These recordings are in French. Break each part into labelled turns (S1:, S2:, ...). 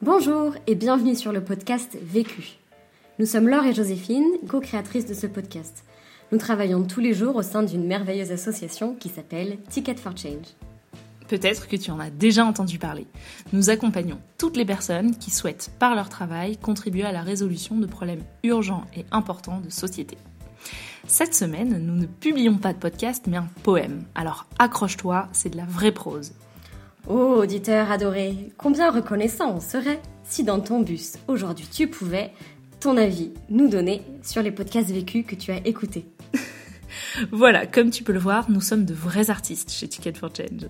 S1: Bonjour et bienvenue sur le podcast Vécu. Nous sommes Laure et Joséphine, co-créatrices de ce podcast. Nous travaillons tous les jours au sein d'une merveilleuse association qui s'appelle Ticket for Change.
S2: Peut-être que tu en as déjà entendu parler. Nous accompagnons toutes les personnes qui souhaitent, par leur travail, contribuer à la résolution de problèmes urgents et importants de société. Cette semaine, nous ne publions pas de podcast, mais un poème. Alors accroche-toi, c'est de la vraie prose.
S1: Oh, auditeur adoré, combien reconnaissant on serait si dans ton bus, aujourd'hui, tu pouvais, ton avis, nous donner sur les podcasts vécus que tu as écoutés.
S2: voilà, comme tu peux le voir, nous sommes de vrais artistes chez Ticket for Change.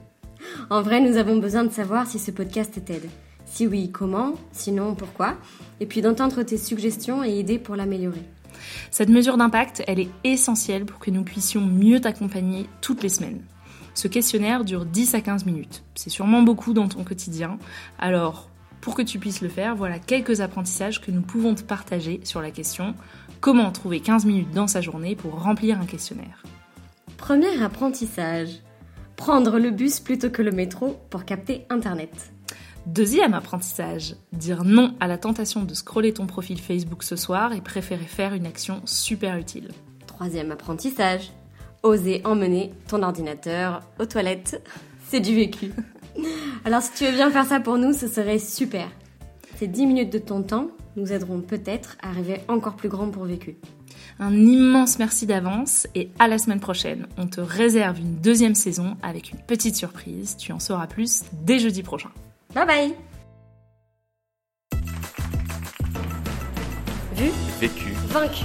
S1: En vrai, nous avons besoin de savoir si ce podcast t'aide. Si oui, comment? Sinon, pourquoi? Et puis d'entendre tes suggestions et idées pour l'améliorer.
S2: Cette mesure d'impact, elle est essentielle pour que nous puissions mieux t'accompagner toutes les semaines. Ce questionnaire dure 10 à 15 minutes. C'est sûrement beaucoup dans ton quotidien. Alors, pour que tu puisses le faire, voilà quelques apprentissages que nous pouvons te partager sur la question comment trouver 15 minutes dans sa journée pour remplir un questionnaire?
S1: Premier apprentissage. Prendre le bus plutôt que le métro pour capter Internet.
S2: Deuxième apprentissage, dire non à la tentation de scroller ton profil Facebook ce soir et préférer faire une action super utile.
S1: Troisième apprentissage, oser emmener ton ordinateur aux toilettes. C'est du vécu. Alors si tu veux bien faire ça pour nous, ce serait super. Ces 10 minutes de ton temps nous aideront peut-être à rêver encore plus grand pour vécu.
S2: Un immense merci d'avance et à la semaine prochaine. On te réserve une deuxième saison avec une petite surprise. Tu en sauras plus dès jeudi prochain.
S1: Bye bye
S3: Vu Vécu
S1: Vaincu